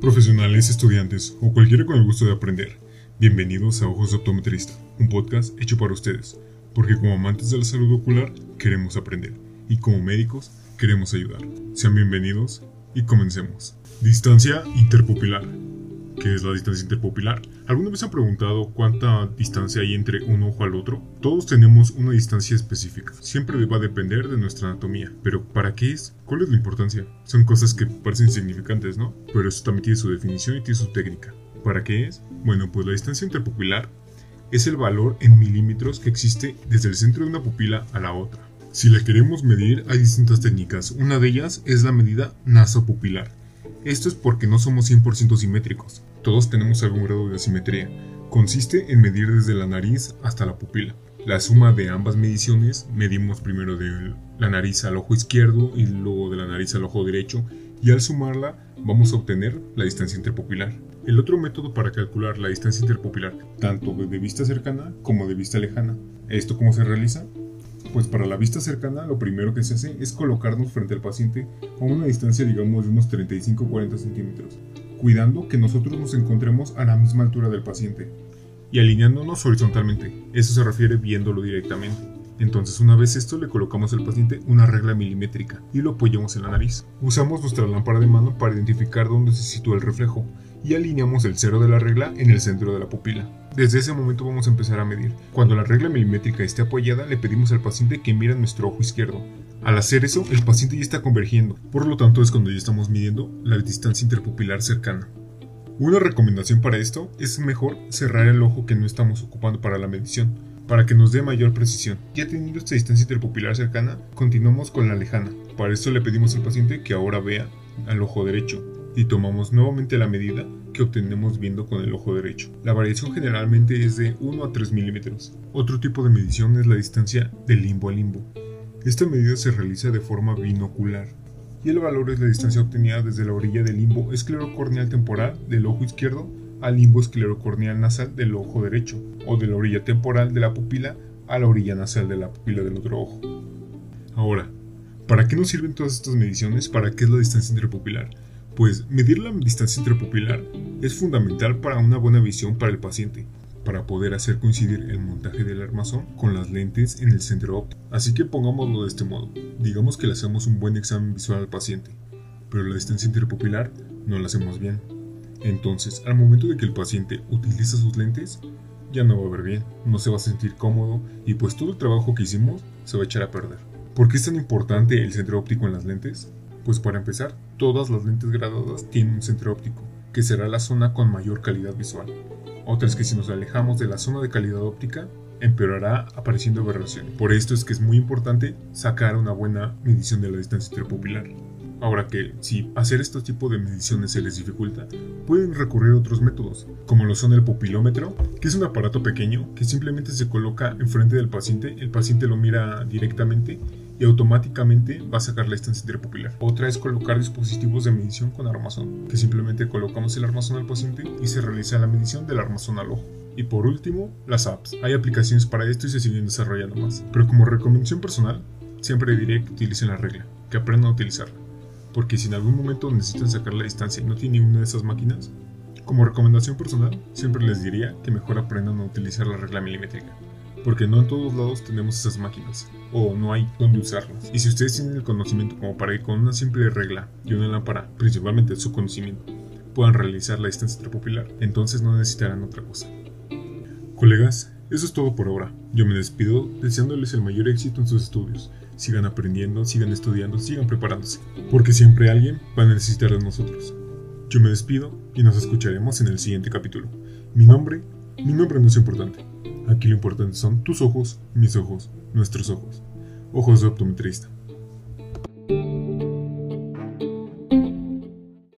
Profesionales, estudiantes o cualquiera con el gusto de aprender, bienvenidos a Ojos de Optometrista, un podcast hecho para ustedes, porque como amantes de la salud ocular queremos aprender y como médicos queremos ayudar. Sean bienvenidos y comencemos. Distancia interpupilar. ¿Qué es la distancia interpupilar? ¿Alguna vez han preguntado cuánta distancia hay entre un ojo al otro? Todos tenemos una distancia específica. Siempre va a depender de nuestra anatomía. Pero ¿para qué es? ¿Cuál es la importancia? Son cosas que parecen insignificantes, ¿no? Pero eso también tiene su definición y tiene su técnica. ¿Para qué es? Bueno, pues la distancia interpupilar es el valor en milímetros que existe desde el centro de una pupila a la otra. Si la queremos medir, hay distintas técnicas. Una de ellas es la medida nasopupilar. Esto es porque no somos 100% simétricos. Todos tenemos algún grado de asimetría. Consiste en medir desde la nariz hasta la pupila. La suma de ambas mediciones, medimos primero de la nariz al ojo izquierdo y luego de la nariz al ojo derecho, y al sumarla vamos a obtener la distancia interpupilar. El otro método para calcular la distancia interpupilar, tanto de vista cercana como de vista lejana. ¿Esto cómo se realiza? Pues para la vista cercana lo primero que se hace es colocarnos frente al paciente a una distancia digamos de unos 35-40 centímetros cuidando que nosotros nos encontremos a la misma altura del paciente y alineándonos horizontalmente. Eso se refiere viéndolo directamente. Entonces una vez esto le colocamos al paciente una regla milimétrica y lo apoyamos en la nariz. Usamos nuestra lámpara de mano para identificar dónde se sitúa el reflejo y alineamos el cero de la regla en el centro de la pupila. Desde ese momento vamos a empezar a medir. Cuando la regla milimétrica esté apoyada le pedimos al paciente que mire nuestro ojo izquierdo al hacer eso, el paciente ya está convergiendo, por lo tanto es cuando ya estamos midiendo la distancia interpupilar cercana. Una recomendación para esto es mejor cerrar el ojo que no estamos ocupando para la medición, para que nos dé mayor precisión. Ya teniendo esta distancia interpupilar cercana, continuamos con la lejana. Para esto le pedimos al paciente que ahora vea al ojo derecho y tomamos nuevamente la medida que obtenemos viendo con el ojo derecho. La variación generalmente es de 1 a 3 milímetros. Otro tipo de medición es la distancia de limbo a limbo. Esta medida se realiza de forma binocular y el valor es la distancia obtenida desde la orilla del limbo esclerocorneal temporal del ojo izquierdo al limbo esclerocorneal nasal del ojo derecho o de la orilla temporal de la pupila a la orilla nasal de la pupila del otro ojo. Ahora, ¿para qué nos sirven todas estas mediciones? ¿Para qué es la distancia interpupilar? Pues medir la distancia interpupilar es fundamental para una buena visión para el paciente, para poder hacer coincidir el montaje del armazón con las lentes en el centro óptico. Así que pongámoslo de este modo. Digamos que le hacemos un buen examen visual al paciente, pero la distancia interpupilar no la hacemos bien. Entonces, al momento de que el paciente utiliza sus lentes, ya no va a ver bien, no se va a sentir cómodo y pues todo el trabajo que hicimos se va a echar a perder. ¿Por qué es tan importante el centro óptico en las lentes? Pues para empezar, todas las lentes graduadas tienen un centro óptico, que será la zona con mayor calidad visual. Otras que si nos alejamos de la zona de calidad óptica, empeorará apareciendo aberración. Por esto es que es muy importante sacar una buena medición de la distancia interpupilar. Ahora que si hacer este tipo de mediciones se les dificulta, pueden recurrir a otros métodos, como lo son el pupilómetro, que es un aparato pequeño que simplemente se coloca enfrente del paciente, el paciente lo mira directamente y automáticamente va a sacar la distancia interpupilar. Otra es colocar dispositivos de medición con armazón, que simplemente colocamos el armazón al paciente y se realiza la medición del armazón al ojo. Y por último, las apps. Hay aplicaciones para esto y se siguen desarrollando más. Pero como recomendación personal, siempre diré que utilicen la regla, que aprendan a utilizarla. Porque si en algún momento necesitan sacar la distancia y no tienen una de esas máquinas, como recomendación personal, siempre les diría que mejor aprendan a utilizar la regla milimétrica porque no en todos lados tenemos esas máquinas o no hay donde usarlas. Y si ustedes tienen el conocimiento como para ir con una simple regla y una lámpara, principalmente su conocimiento, puedan realizar la distancia intrapupilar, entonces no necesitarán otra cosa. Colegas, eso es todo por ahora. Yo me despido deseándoles el mayor éxito en sus estudios. Sigan aprendiendo, sigan estudiando, sigan preparándose, porque siempre alguien va a necesitar de nosotros. Yo me despido y nos escucharemos en el siguiente capítulo. Mi nombre, mi nombre no es importante. Aquí lo importante son tus ojos, mis ojos, nuestros ojos. Ojos de optometrista.